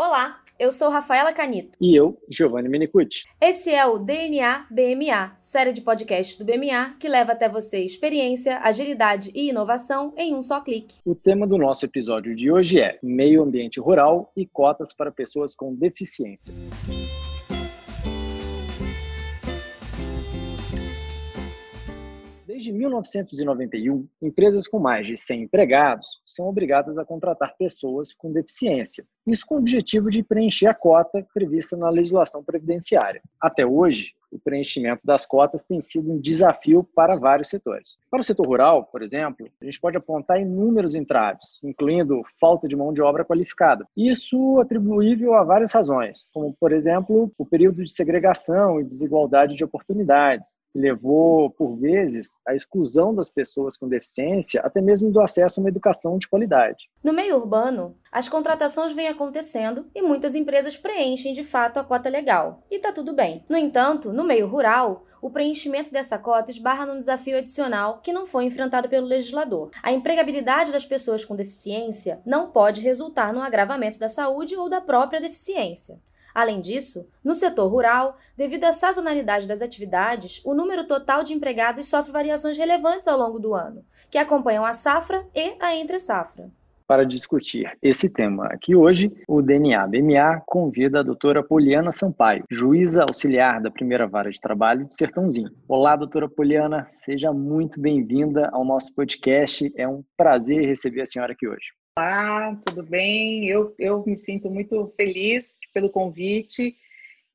Olá, eu sou Rafaela Canito. E eu, Giovanni Menicucci. Esse é o DNA BMA, série de podcasts do BMA que leva até você experiência, agilidade e inovação em um só clique. O tema do nosso episódio de hoje é Meio Ambiente Rural e Cotas para Pessoas com Deficiência. Desde 1991, empresas com mais de 100 empregados são obrigadas a contratar pessoas com deficiência. Isso com o objetivo de preencher a cota prevista na legislação previdenciária. Até hoje, o preenchimento das cotas tem sido um desafio para vários setores. Para o setor rural, por exemplo, a gente pode apontar inúmeros entraves, incluindo falta de mão de obra qualificada. Isso atribuível a várias razões, como, por exemplo, o período de segregação e desigualdade de oportunidades, levou, por vezes, à exclusão das pessoas com deficiência, até mesmo do acesso a uma educação de qualidade. No meio urbano, as contratações vêm acontecendo e muitas empresas preenchem de fato a cota legal. E tá tudo bem. No entanto, no meio rural, o preenchimento dessa cota esbarra num desafio adicional que não foi enfrentado pelo legislador. A empregabilidade das pessoas com deficiência não pode resultar no agravamento da saúde ou da própria deficiência. Além disso, no setor rural, devido à sazonalidade das atividades, o número total de empregados sofre variações relevantes ao longo do ano, que acompanham a safra e a entre-safra para discutir esse tema aqui hoje, o DNA BMA convida a doutora Poliana Sampaio, juíza auxiliar da primeira vara de trabalho de Sertãozinho. Olá, doutora Poliana, seja muito bem-vinda ao nosso podcast. É um prazer receber a senhora aqui hoje. Olá, tudo bem? Eu, eu me sinto muito feliz pelo convite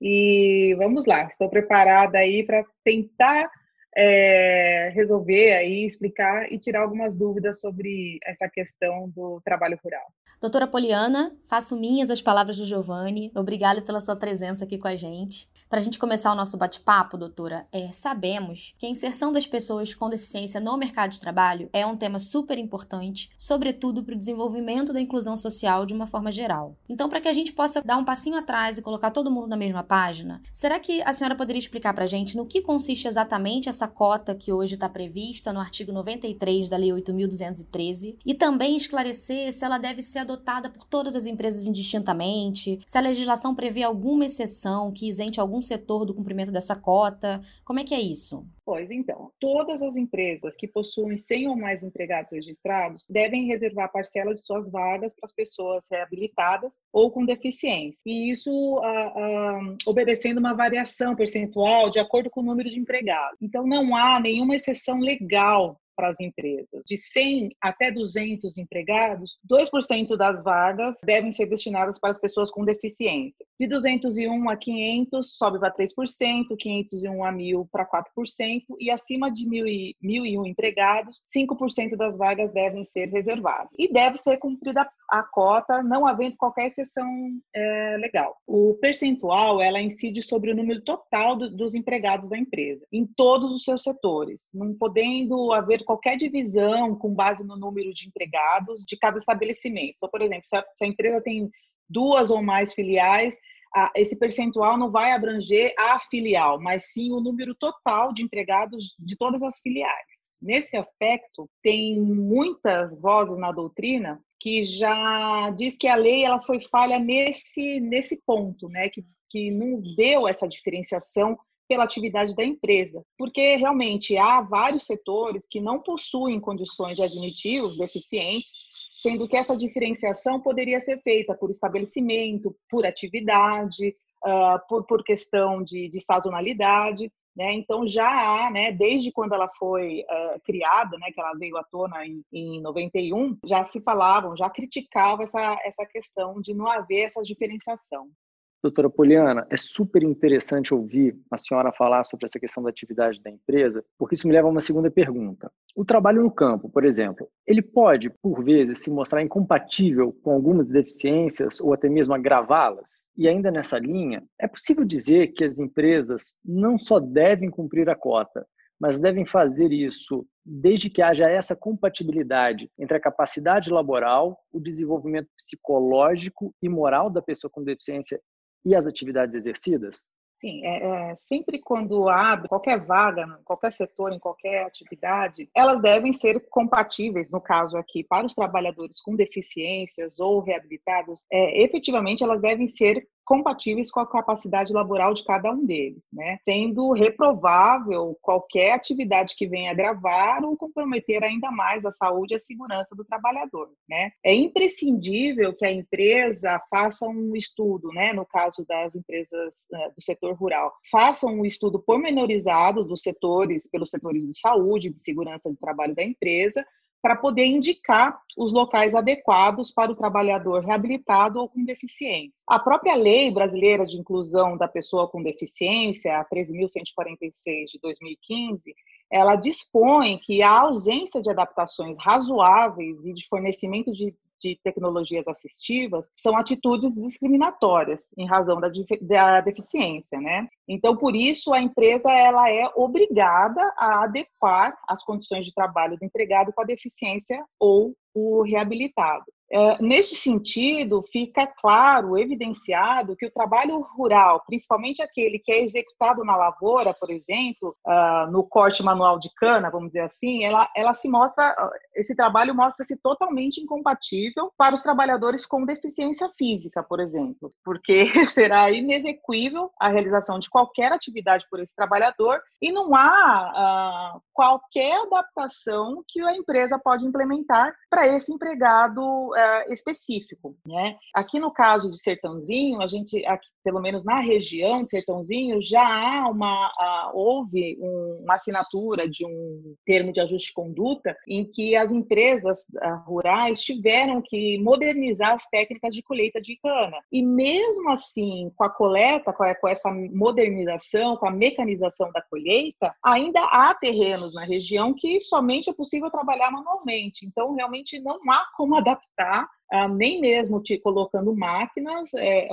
e vamos lá, estou preparada aí para tentar é, resolver aí, explicar e tirar algumas dúvidas sobre essa questão do trabalho rural. Doutora Poliana, faço minhas as palavras do Giovanni. Obrigada pela sua presença aqui com a gente. Para a gente começar o nosso bate-papo, doutora, é, sabemos que a inserção das pessoas com deficiência no mercado de trabalho é um tema super importante, sobretudo para o desenvolvimento da inclusão social de uma forma geral. Então, para que a gente possa dar um passinho atrás e colocar todo mundo na mesma página, será que a senhora poderia explicar para a gente no que consiste exatamente essa cota que hoje está prevista no artigo 93 da Lei 8.213 e também esclarecer se ela deve ser adotada por todas as empresas indistintamente, se a legislação prevê alguma exceção que isente algum setor do cumprimento dessa cota? Como é que é isso? Pois então, todas as empresas que possuem 100 ou mais empregados registrados devem reservar parcela de suas vagas para as pessoas reabilitadas ou com deficiência. E isso ah, ah, obedecendo uma variação percentual de acordo com o número de empregados. Então, não há nenhuma exceção legal para as empresas. De 100 até 200 empregados, 2% das vagas devem ser destinadas para as pessoas com deficiência. De 201 a 500, sobe para 3%, 501 a 1.000 para 4%, e acima de 1.001 empregados, 5% das vagas devem ser reservadas. E deve ser cumprida a cota, não havendo qualquer exceção é, legal. O percentual, ela incide sobre o número total do, dos empregados da empresa, em todos os seus setores, não podendo haver qualquer divisão com base no número de empregados de cada estabelecimento. Então, por exemplo, se a, se a empresa tem duas ou mais filiais, esse percentual não vai abranger a filial, mas sim o número total de empregados de todas as filiais. Nesse aspecto, tem muitas vozes na doutrina que já diz que a lei ela foi falha nesse, nesse ponto, né? que, que não deu essa diferenciação pela atividade da empresa, porque realmente há vários setores que não possuem condições de admitir os deficientes, sendo que essa diferenciação poderia ser feita por estabelecimento, por atividade, uh, por, por questão de, de sazonalidade. Né? Então já há, né, desde quando ela foi uh, criada, né, que ela veio à tona em, em 91, já se falavam, já criticavam essa, essa questão de não haver essa diferenciação. Doutora Poliana, é super interessante ouvir a senhora falar sobre essa questão da atividade da empresa, porque isso me leva a uma segunda pergunta. O trabalho no campo, por exemplo, ele pode, por vezes, se mostrar incompatível com algumas deficiências ou até mesmo agravá-las? E ainda nessa linha, é possível dizer que as empresas não só devem cumprir a cota, mas devem fazer isso desde que haja essa compatibilidade entre a capacidade laboral, o desenvolvimento psicológico e moral da pessoa com deficiência e as atividades exercidas? Sim, é, é, sempre quando abre qualquer vaga, qualquer setor, em qualquer atividade, elas devem ser compatíveis, no caso aqui, para os trabalhadores com deficiências ou reabilitados, é, efetivamente elas devem ser compatíveis com a capacidade laboral de cada um deles, né? Sendo reprovável qualquer atividade que venha agravar ou comprometer ainda mais a saúde e a segurança do trabalhador, né? É imprescindível que a empresa faça um estudo, né? No caso das empresas né, do setor rural, faça um estudo pormenorizado dos setores, pelos setores de saúde, de segurança do trabalho da empresa, para poder indicar os locais adequados para o trabalhador reabilitado ou com deficiência. A própria lei brasileira de inclusão da pessoa com deficiência, a 13.146 de 2015, ela dispõe que a ausência de adaptações razoáveis e de fornecimento de de tecnologias assistivas são atitudes discriminatórias em razão da, da deficiência, né? Então, por isso, a empresa ela é obrigada a adequar as condições de trabalho do empregado com a deficiência ou o reabilitado. É, neste sentido, fica claro, evidenciado, que o trabalho rural, principalmente aquele que é executado na lavoura, por exemplo, uh, no corte manual de cana, vamos dizer assim, ela, ela se mostra, esse trabalho mostra-se totalmente incompatível para os trabalhadores com deficiência física, por exemplo, porque será inexequível a realização de qualquer atividade por esse trabalhador e não há uh, qualquer adaptação que a empresa pode implementar para esse empregado uh, específico, né? Aqui no caso de Sertãozinho, a gente, aqui, pelo menos na região de Sertãozinho, já há uma, uh, houve um, uma assinatura de um termo de ajuste de conduta em que as empresas uh, rurais tiveram que modernizar as técnicas de colheita de cana. E mesmo assim, com a coleta, com essa modernização, com a mecanização da colheita, ainda há terrenos na região que somente é possível trabalhar manualmente. Então, realmente não há como adaptar nem mesmo te colocando máquinas, é,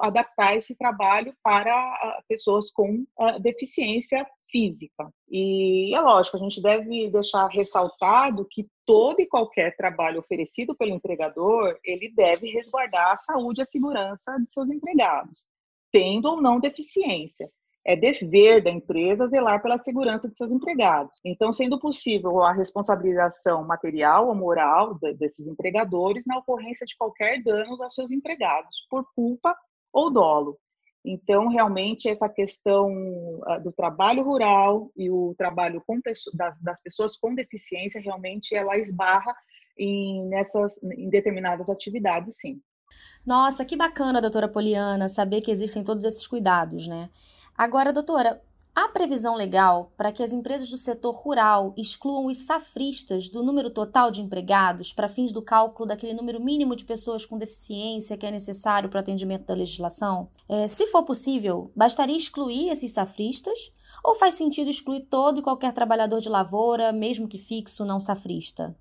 adaptar esse trabalho para ah, pessoas com ah, deficiência física. E é lógico, a gente deve deixar ressaltado que todo e qualquer trabalho oferecido pelo empregador, ele deve resguardar a saúde e a segurança de seus empregados, tendo ou não deficiência é dever da empresa zelar pela segurança de seus empregados. Então, sendo possível a responsabilização material ou moral desses empregadores na ocorrência de qualquer dano aos seus empregados, por culpa ou dolo. Então, realmente, essa questão ah, do trabalho rural e o trabalho das pessoas com deficiência, realmente, ela esbarra em, nessas, em determinadas atividades, sim. Nossa, que bacana, doutora Poliana, saber que existem todos esses cuidados, né? Agora, doutora, há previsão legal para que as empresas do setor rural excluam os safristas do número total de empregados para fins do cálculo daquele número mínimo de pessoas com deficiência que é necessário para o atendimento da legislação? É, se for possível, bastaria excluir esses safristas? Ou faz sentido excluir todo e qualquer trabalhador de lavoura, mesmo que fixo, não safrista?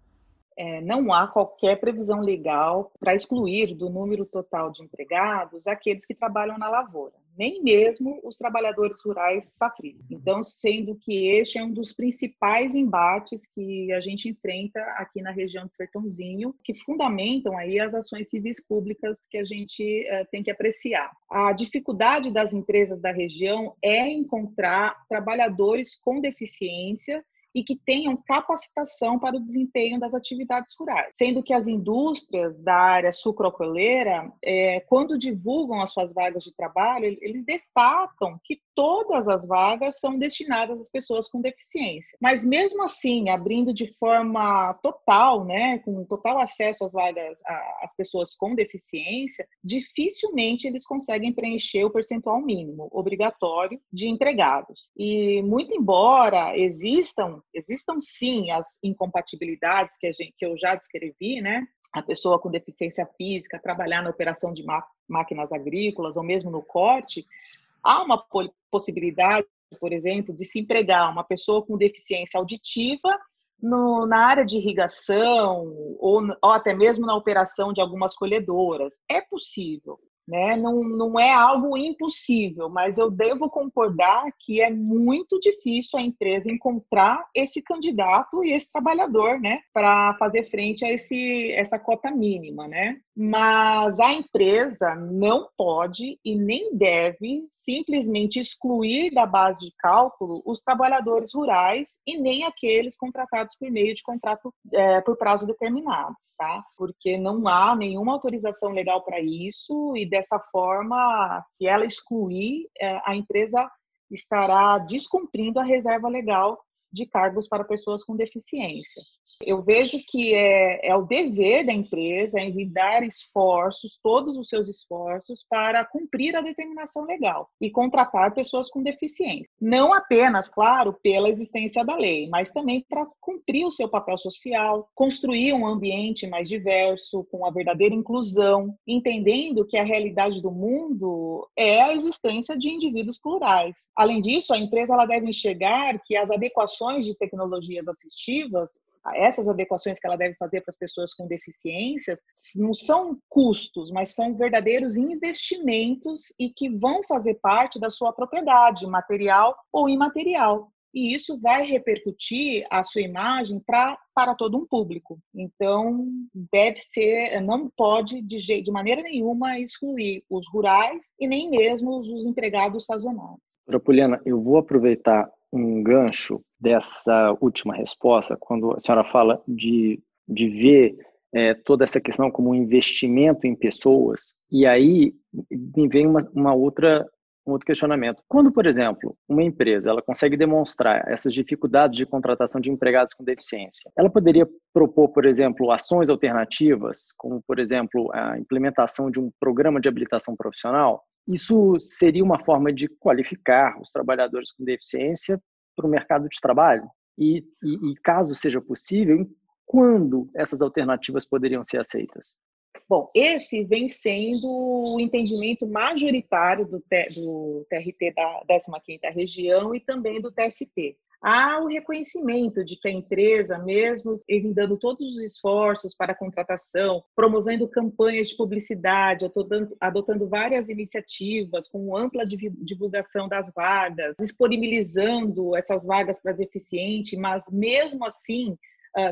é, não há qualquer previsão legal para excluir do número total de empregados aqueles que trabalham na lavoura, nem mesmo os trabalhadores rurais safristas. Então, sendo que este é um dos principais embates que a gente enfrenta aqui na região de Sertãozinho, que fundamentam aí as ações civis públicas que a gente é, tem que apreciar. A dificuldade das empresas da região é encontrar trabalhadores com deficiência e que tenham capacitação para o desempenho das atividades rurais. Sendo que as indústrias da área sucrocoleira, é, quando divulgam as suas vagas de trabalho, eles destacam que todas as vagas são destinadas às pessoas com deficiência. Mas mesmo assim, abrindo de forma total, né, com total acesso às vagas às pessoas com deficiência, dificilmente eles conseguem preencher o percentual mínimo obrigatório de empregados. E muito embora existam sim as incompatibilidades que, a gente, que eu já descrevi, né? A pessoa com deficiência física trabalhar na operação de máquinas agrícolas ou mesmo no corte, há uma possibilidade, por exemplo, de se empregar uma pessoa com deficiência auditiva no, na área de irrigação ou, ou até mesmo na operação de algumas colhedoras. É possível, né? Não, não é algo impossível, mas eu devo concordar que é muito difícil a empresa encontrar esse candidato e esse trabalhador, né, para fazer frente a esse, essa cota mínima, né? Mas a empresa não pode e nem deve simplesmente excluir da base de cálculo os trabalhadores rurais e nem aqueles contratados por meio de contrato é, por prazo determinado. Tá? Porque não há nenhuma autorização legal para isso e dessa forma, se ela excluir, é, a empresa estará descumprindo a reserva legal de cargos para pessoas com deficiência. Eu vejo que é, é o dever da empresa envidar esforços, todos os seus esforços, para cumprir a determinação legal e contratar pessoas com deficiência. Não apenas, claro, pela existência da lei, mas também para cumprir o seu papel social, construir um ambiente mais diverso, com a verdadeira inclusão, entendendo que a realidade do mundo é a existência de indivíduos plurais. Além disso, a empresa ela deve enxergar que as adequações de tecnologias assistivas essas adequações que ela deve fazer para as pessoas com deficiência não são custos, mas são verdadeiros investimentos e que vão fazer parte da sua propriedade, material ou imaterial. E isso vai repercutir a sua imagem pra, para todo um público. Então, deve ser, não pode de, jeito, de maneira nenhuma excluir os rurais e nem mesmo os empregados sazonais. Poliana, eu vou aproveitar um gancho dessa última resposta, quando a senhora fala de, de ver é, toda essa questão como um investimento em pessoas, e aí vem uma, uma outra um outro questionamento. Quando, por exemplo, uma empresa ela consegue demonstrar essas dificuldades de contratação de empregados com deficiência, ela poderia propor, por exemplo, ações alternativas, como, por exemplo, a implementação de um programa de habilitação profissional? Isso seria uma forma de qualificar os trabalhadores com deficiência para o mercado de trabalho? E, e, e, caso seja possível, quando essas alternativas poderiam ser aceitas? Bom, esse vem sendo o entendimento majoritário do, do TRT da 15ª região e também do TST há o reconhecimento de que a empresa, mesmo dando todos os esforços para a contratação, promovendo campanhas de publicidade, adotando, adotando várias iniciativas com ampla divulgação das vagas, disponibilizando essas vagas para deficiente, mas mesmo assim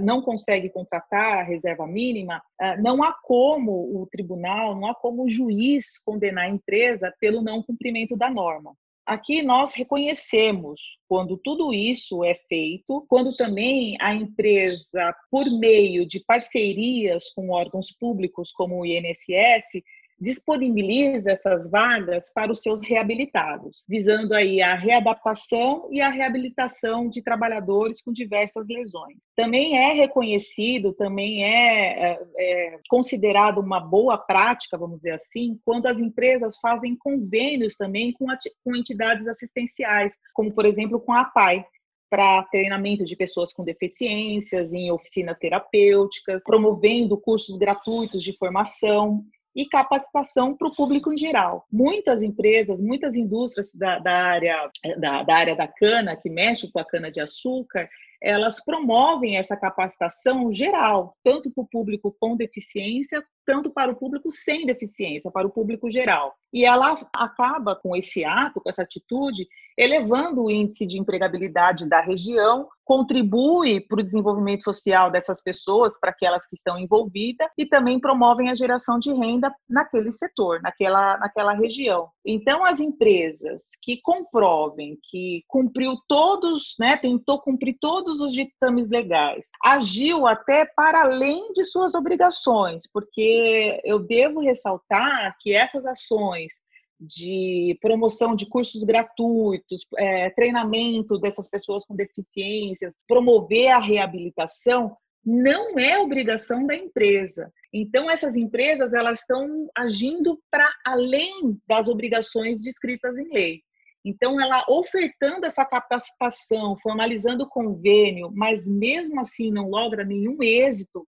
não consegue contratar a reserva mínima, não há como o tribunal, não há como o juiz condenar a empresa pelo não cumprimento da norma. Aqui nós reconhecemos quando tudo isso é feito, quando também a empresa, por meio de parcerias com órgãos públicos como o INSS, disponibiliza essas vagas para os seus reabilitados, visando aí a readaptação e a reabilitação de trabalhadores com diversas lesões. Também é reconhecido, também é, é, é considerado uma boa prática, vamos dizer assim, quando as empresas fazem convênios também com, com entidades assistenciais, como por exemplo com a APAI, para treinamento de pessoas com deficiências em oficinas terapêuticas, promovendo cursos gratuitos de formação e capacitação para o público em geral. Muitas empresas, muitas indústrias da, da área, da, da área da cana, que mexe com a cana-de-açúcar, elas promovem essa capacitação geral, tanto para o público com deficiência, tanto para o público sem deficiência, para o público geral. E ela acaba com esse ato, com essa atitude, elevando o índice de empregabilidade da região, contribui para o desenvolvimento social dessas pessoas, para aquelas que estão envolvidas, e também promovem a geração de renda naquele setor, naquela, naquela região. Então, as empresas que comprovem que cumpriu todos, né, tentou cumprir todos os ditames legais, agiu até para além de suas obrigações, porque eu devo ressaltar que essas ações de promoção de cursos gratuitos, é, treinamento dessas pessoas com deficiências, promover a reabilitação, não é obrigação da empresa. Então essas empresas elas estão agindo para além das obrigações descritas em lei. Então ela ofertando essa capacitação, formalizando o convênio, mas mesmo assim não logra nenhum êxito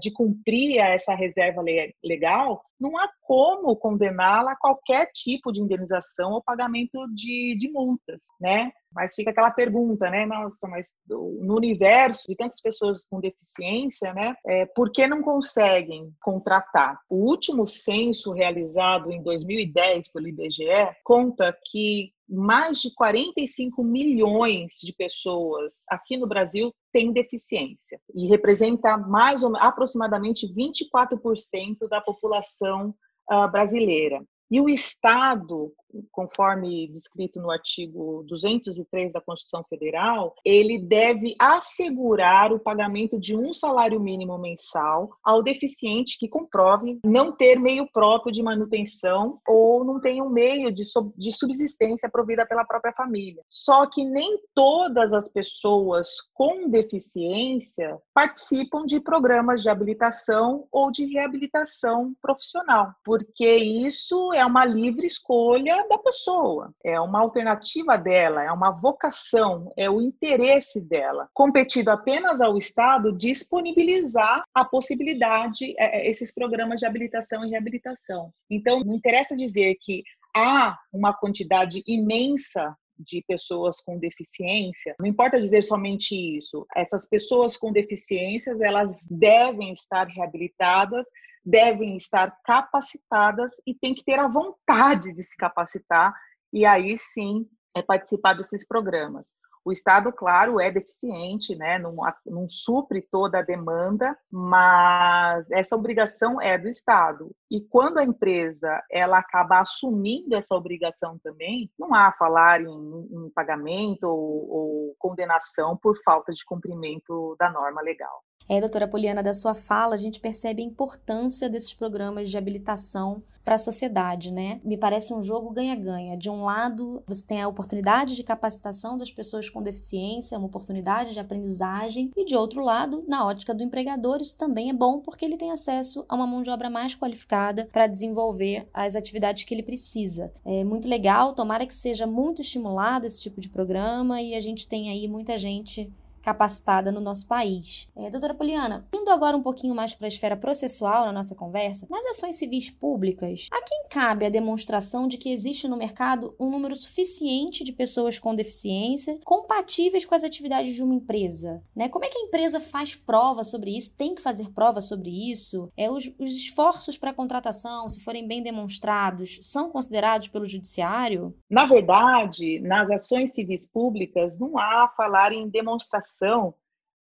de cumprir essa reserva legal, não há como condená-la a qualquer tipo de indenização ou pagamento de, de multas, né? Mas fica aquela pergunta, né? Nossa, mas no universo de tantas pessoas com deficiência, né? É, por que não conseguem contratar? O último censo realizado em 2010 pelo IBGE conta que mais de 45 milhões de pessoas aqui no Brasil tem deficiência e representa mais ou aproximadamente 24% da população uh, brasileira. E o Estado, conforme descrito no artigo 203 da Constituição Federal, ele deve assegurar o pagamento de um salário mínimo mensal ao deficiente que comprove não ter meio próprio de manutenção ou não tem um meio de, de subsistência provida pela própria família. Só que nem todas as pessoas com deficiência participam de programas de habilitação ou de reabilitação profissional, porque isso é uma livre escolha da pessoa, é uma alternativa dela, é uma vocação, é o interesse dela. Competido apenas ao Estado disponibilizar a possibilidade, é, é, esses programas de habilitação e reabilitação. Então, não interessa dizer que há uma quantidade imensa de pessoas com deficiência. Não importa dizer somente isso. Essas pessoas com deficiências, elas devem estar reabilitadas devem estar capacitadas e tem que ter a vontade de se capacitar e aí sim é participar desses programas. O Estado, claro, é deficiente, né? não, não supre toda a demanda, mas essa obrigação é do Estado. E quando a empresa ela acaba assumindo essa obrigação também, não há falar em, em pagamento ou, ou condenação por falta de cumprimento da norma legal. É, doutora Poliana, da sua fala, a gente percebe a importância desses programas de habilitação para a sociedade, né? Me parece um jogo ganha-ganha. De um lado, você tem a oportunidade de capacitação das pessoas com deficiência, uma oportunidade de aprendizagem, e de outro lado, na ótica do empregador, isso também é bom porque ele tem acesso a uma mão de obra mais qualificada para desenvolver as atividades que ele precisa. É muito legal, tomara que seja muito estimulado esse tipo de programa e a gente tem aí muita gente capacitada no nosso país. É, doutora Poliana, indo agora um pouquinho mais para a esfera processual na nossa conversa, nas ações civis públicas, a quem cabe a demonstração de que existe no mercado um número suficiente de pessoas com deficiência compatíveis com as atividades de uma empresa? Né? Como é que a empresa faz prova sobre isso? Tem que fazer prova sobre isso? É, os, os esforços para contratação, se forem bem demonstrados, são considerados pelo judiciário? Na verdade, nas ações civis públicas, não há falar em demonstração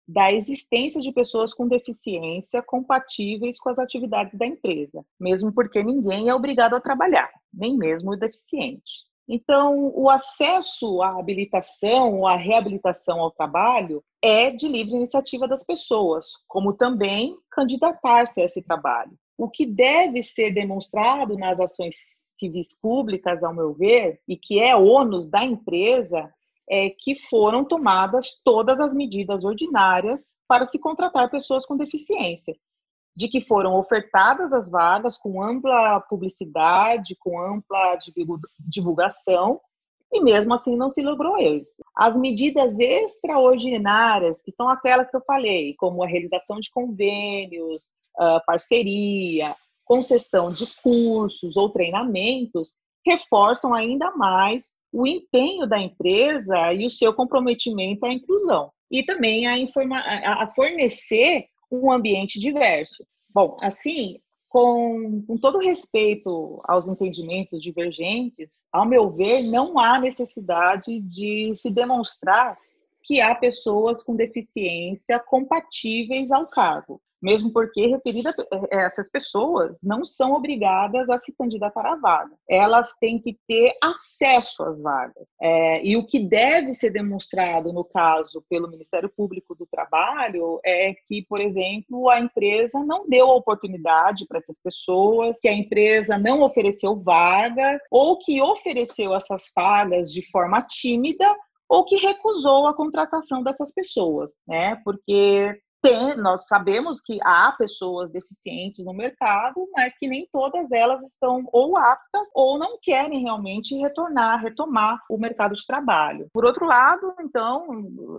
da existência de pessoas com deficiência compatíveis com as atividades da empresa, mesmo porque ninguém é obrigado a trabalhar, nem mesmo o deficiente. Então, o acesso à habilitação ou à reabilitação ao trabalho é de livre iniciativa das pessoas, como também candidatar-se a esse trabalho. O que deve ser demonstrado nas ações civis públicas, ao meu ver, e que é ônus da empresa, é que foram tomadas todas as medidas ordinárias para se contratar pessoas com deficiência, de que foram ofertadas as vagas com ampla publicidade, com ampla divulgação, e mesmo assim não se logrou êxito. As medidas extraordinárias, que são aquelas que eu falei, como a realização de convênios, parceria, concessão de cursos ou treinamentos, reforçam ainda mais o empenho da empresa e o seu comprometimento à inclusão e também a, informa a fornecer um ambiente diverso. Bom, assim, com, com todo respeito aos entendimentos divergentes, ao meu ver, não há necessidade de se demonstrar que há pessoas com deficiência compatíveis ao cargo mesmo porque referida eh, essas pessoas não são obrigadas a se candidatar à vaga. Elas têm que ter acesso às vagas. É, e o que deve ser demonstrado, no caso, pelo Ministério Público do Trabalho, é que, por exemplo, a empresa não deu oportunidade para essas pessoas, que a empresa não ofereceu vaga, ou que ofereceu essas vagas de forma tímida, ou que recusou a contratação dessas pessoas, né? Porque tem, nós sabemos que há pessoas deficientes no mercado, mas que nem todas elas estão ou aptas ou não querem realmente retornar, retomar o mercado de trabalho. Por outro lado, então,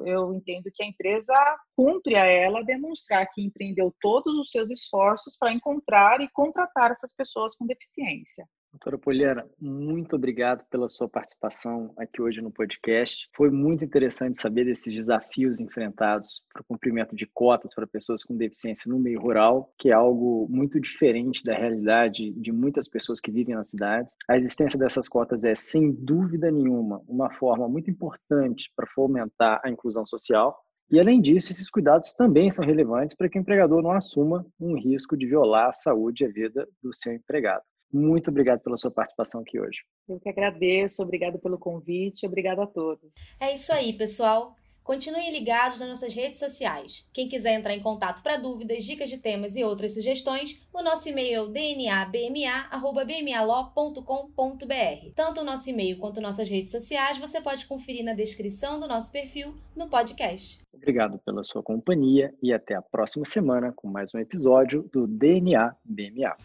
eu entendo que a empresa cumpre a ela demonstrar que empreendeu todos os seus esforços para encontrar e contratar essas pessoas com deficiência. Doutora Poliana, muito obrigado pela sua participação aqui hoje no podcast. Foi muito interessante saber desses desafios enfrentados para o cumprimento de cotas para pessoas com deficiência no meio rural, que é algo muito diferente da realidade de muitas pessoas que vivem na cidade. A existência dessas cotas é, sem dúvida nenhuma, uma forma muito importante para fomentar a inclusão social E, além disso, esses cuidados também são relevantes para que o empregador não assuma um risco de violar a saúde e a vida do seu empregado. Muito obrigado pela sua participação aqui hoje. Eu que agradeço, obrigado pelo convite, obrigado a todos. É isso aí, pessoal. Continuem ligados nas nossas redes sociais. Quem quiser entrar em contato para dúvidas, dicas de temas e outras sugestões, o nosso e-mail é dnabma@bmalaw.com.br. Tanto o nosso e-mail quanto nossas redes sociais você pode conferir na descrição do nosso perfil no podcast. Obrigado pela sua companhia e até a próxima semana com mais um episódio do DNA BMA.